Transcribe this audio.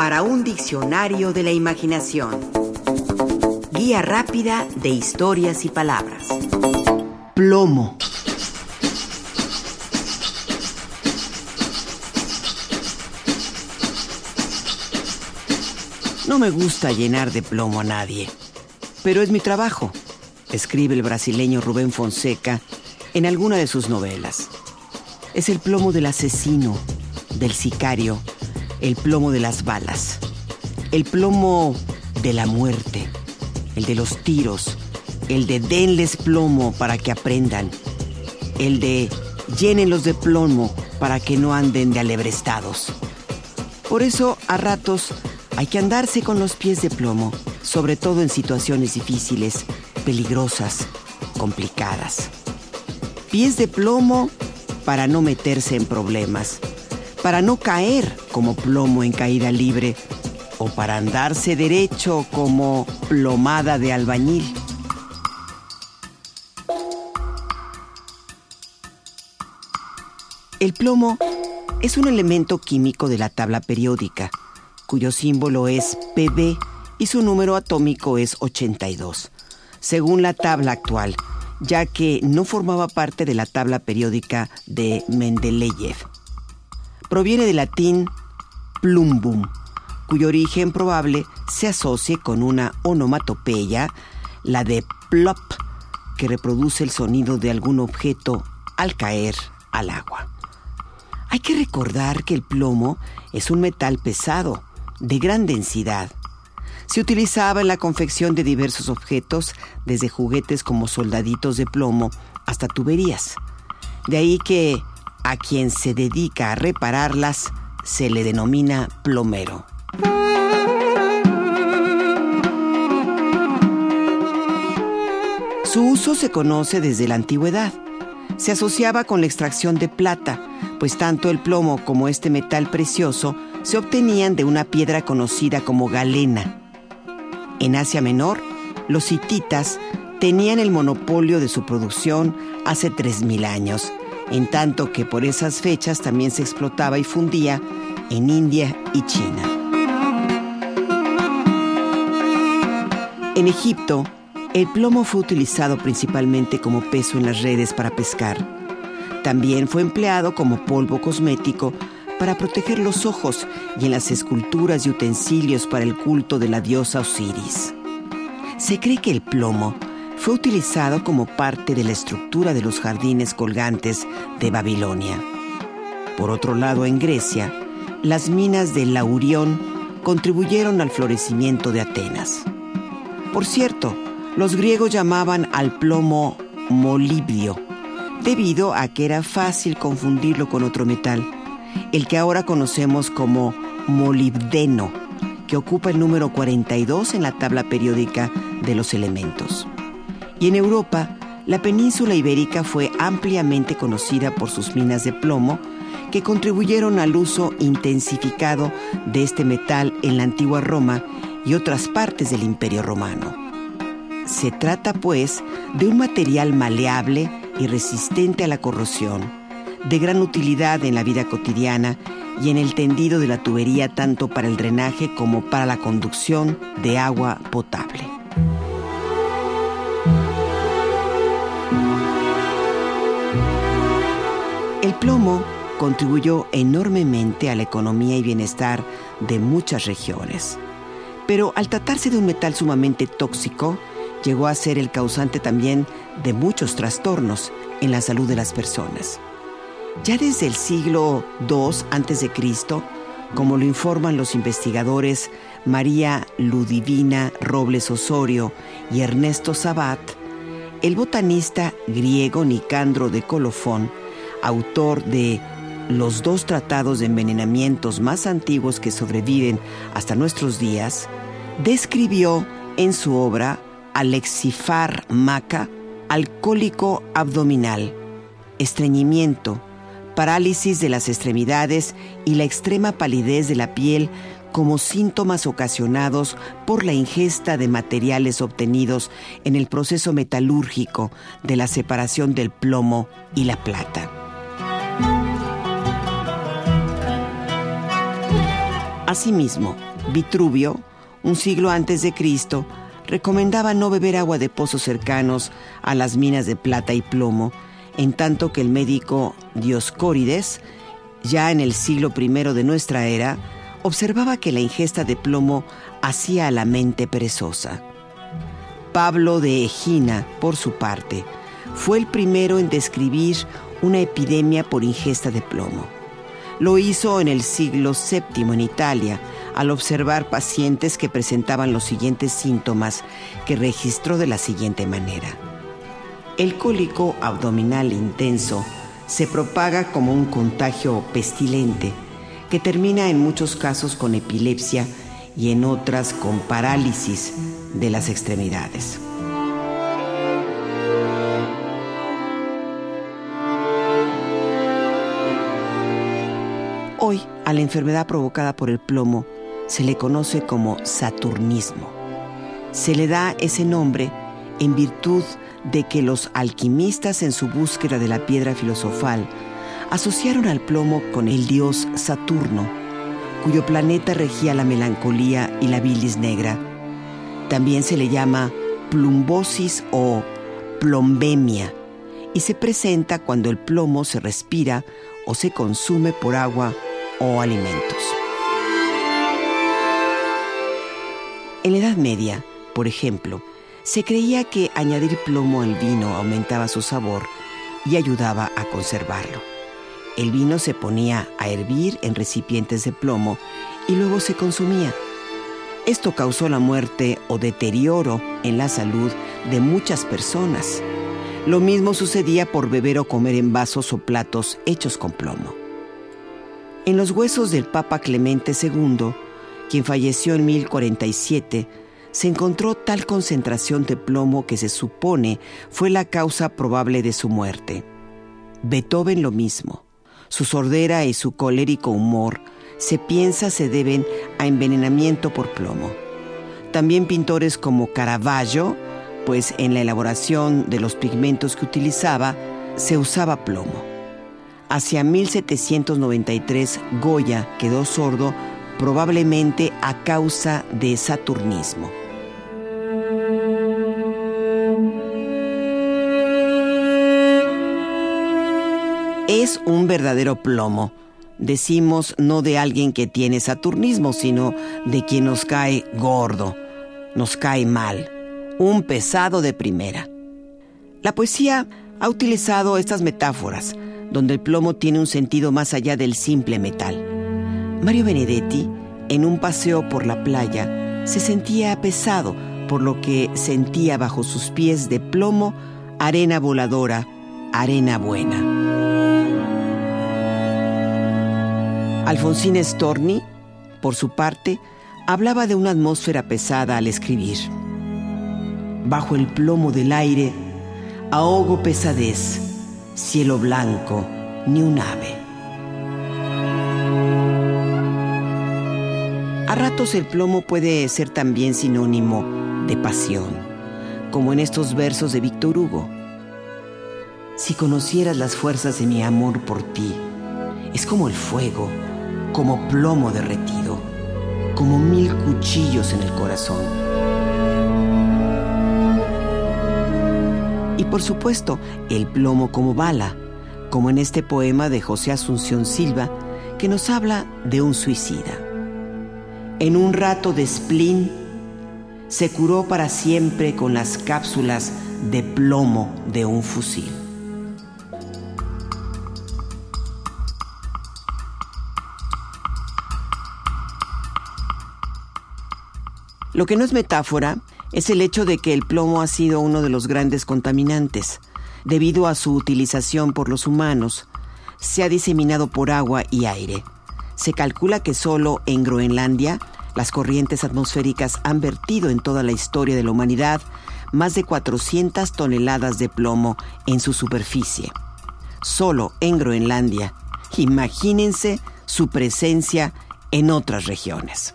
para un diccionario de la imaginación. Guía rápida de historias y palabras. Plomo. No me gusta llenar de plomo a nadie, pero es mi trabajo, escribe el brasileño Rubén Fonseca en alguna de sus novelas. Es el plomo del asesino, del sicario, el plomo de las balas, el plomo de la muerte, el de los tiros, el de denles plomo para que aprendan, el de llénenlos de plomo para que no anden de alebrestados. Por eso, a ratos, hay que andarse con los pies de plomo, sobre todo en situaciones difíciles, peligrosas, complicadas. Pies de plomo para no meterse en problemas para no caer como plomo en caída libre o para andarse derecho como plomada de albañil. El plomo es un elemento químico de la tabla periódica, cuyo símbolo es Pb y su número atómico es 82, según la tabla actual, ya que no formaba parte de la tabla periódica de Mendeleev proviene del latín plumbum, cuyo origen probable se asocie con una onomatopeya, la de plop, que reproduce el sonido de algún objeto al caer al agua. Hay que recordar que el plomo es un metal pesado, de gran densidad. Se utilizaba en la confección de diversos objetos, desde juguetes como soldaditos de plomo hasta tuberías. De ahí que a quien se dedica a repararlas se le denomina plomero. Su uso se conoce desde la antigüedad. Se asociaba con la extracción de plata, pues tanto el plomo como este metal precioso se obtenían de una piedra conocida como galena. En Asia Menor, los hititas tenían el monopolio de su producción hace 3.000 años en tanto que por esas fechas también se explotaba y fundía en India y China. En Egipto, el plomo fue utilizado principalmente como peso en las redes para pescar. También fue empleado como polvo cosmético para proteger los ojos y en las esculturas y utensilios para el culto de la diosa Osiris. Se cree que el plomo fue utilizado como parte de la estructura de los jardines colgantes de Babilonia. Por otro lado, en Grecia, las minas de Laurión contribuyeron al florecimiento de Atenas. Por cierto, los griegos llamaban al plomo molibdio, debido a que era fácil confundirlo con otro metal, el que ahora conocemos como molibdeno, que ocupa el número 42 en la tabla periódica de los elementos. Y en Europa, la península ibérica fue ampliamente conocida por sus minas de plomo que contribuyeron al uso intensificado de este metal en la antigua Roma y otras partes del Imperio Romano. Se trata, pues, de un material maleable y resistente a la corrosión, de gran utilidad en la vida cotidiana y en el tendido de la tubería tanto para el drenaje como para la conducción de agua potable. Plomo contribuyó enormemente a la economía y bienestar de muchas regiones. Pero al tratarse de un metal sumamente tóxico, llegó a ser el causante también de muchos trastornos en la salud de las personas. Ya desde el siglo II a.C., como lo informan los investigadores María Ludivina Robles Osorio y Ernesto Sabat, el botanista griego Nicandro de Colofón autor de los dos tratados de envenenamientos más antiguos que sobreviven hasta nuestros días, describió en su obra Alexifar Maca alcohólico abdominal, estreñimiento, parálisis de las extremidades y la extrema palidez de la piel como síntomas ocasionados por la ingesta de materiales obtenidos en el proceso metalúrgico de la separación del plomo y la plata. Asimismo, Vitruvio, un siglo antes de Cristo, recomendaba no beber agua de pozos cercanos a las minas de plata y plomo, en tanto que el médico Dioscórides, ya en el siglo I de nuestra era, observaba que la ingesta de plomo hacía a la mente perezosa. Pablo de Egina, por su parte, fue el primero en describir una epidemia por ingesta de plomo. Lo hizo en el siglo VII en Italia, al observar pacientes que presentaban los siguientes síntomas que registró de la siguiente manera. El cólico abdominal intenso se propaga como un contagio pestilente que termina en muchos casos con epilepsia y en otras con parálisis de las extremidades. Hoy, a la enfermedad provocada por el plomo se le conoce como saturnismo. Se le da ese nombre en virtud de que los alquimistas en su búsqueda de la piedra filosofal asociaron al plomo con el dios Saturno, cuyo planeta regía la melancolía y la bilis negra. También se le llama plumbosis o plombemia y se presenta cuando el plomo se respira o se consume por agua o alimentos. En la Edad Media, por ejemplo, se creía que añadir plomo al vino aumentaba su sabor y ayudaba a conservarlo. El vino se ponía a hervir en recipientes de plomo y luego se consumía. Esto causó la muerte o deterioro en la salud de muchas personas. Lo mismo sucedía por beber o comer en vasos o platos hechos con plomo. En los huesos del Papa Clemente II, quien falleció en 1047, se encontró tal concentración de plomo que se supone fue la causa probable de su muerte. Beethoven lo mismo. Su sordera y su colérico humor se piensa se deben a envenenamiento por plomo. También pintores como Caravaggio, pues en la elaboración de los pigmentos que utilizaba se usaba plomo. Hacia 1793 Goya quedó sordo probablemente a causa de saturnismo. Es un verdadero plomo. Decimos no de alguien que tiene saturnismo, sino de quien nos cae gordo, nos cae mal, un pesado de primera. La poesía ha utilizado estas metáforas donde el plomo tiene un sentido más allá del simple metal. Mario Benedetti, en un paseo por la playa, se sentía pesado por lo que sentía bajo sus pies de plomo arena voladora, arena buena. Alfonsín Storni, por su parte, hablaba de una atmósfera pesada al escribir. Bajo el plomo del aire, ahogo pesadez cielo blanco, ni un ave. A ratos el plomo puede ser también sinónimo de pasión, como en estos versos de Víctor Hugo. Si conocieras las fuerzas de mi amor por ti, es como el fuego, como plomo derretido, como mil cuchillos en el corazón. Y por supuesto, el plomo como bala, como en este poema de José Asunción Silva, que nos habla de un suicida. En un rato de spleen, se curó para siempre con las cápsulas de plomo de un fusil. Lo que no es metáfora es el hecho de que el plomo ha sido uno de los grandes contaminantes. Debido a su utilización por los humanos, se ha diseminado por agua y aire. Se calcula que solo en Groenlandia las corrientes atmosféricas han vertido en toda la historia de la humanidad más de 400 toneladas de plomo en su superficie. Solo en Groenlandia. Imagínense su presencia en otras regiones.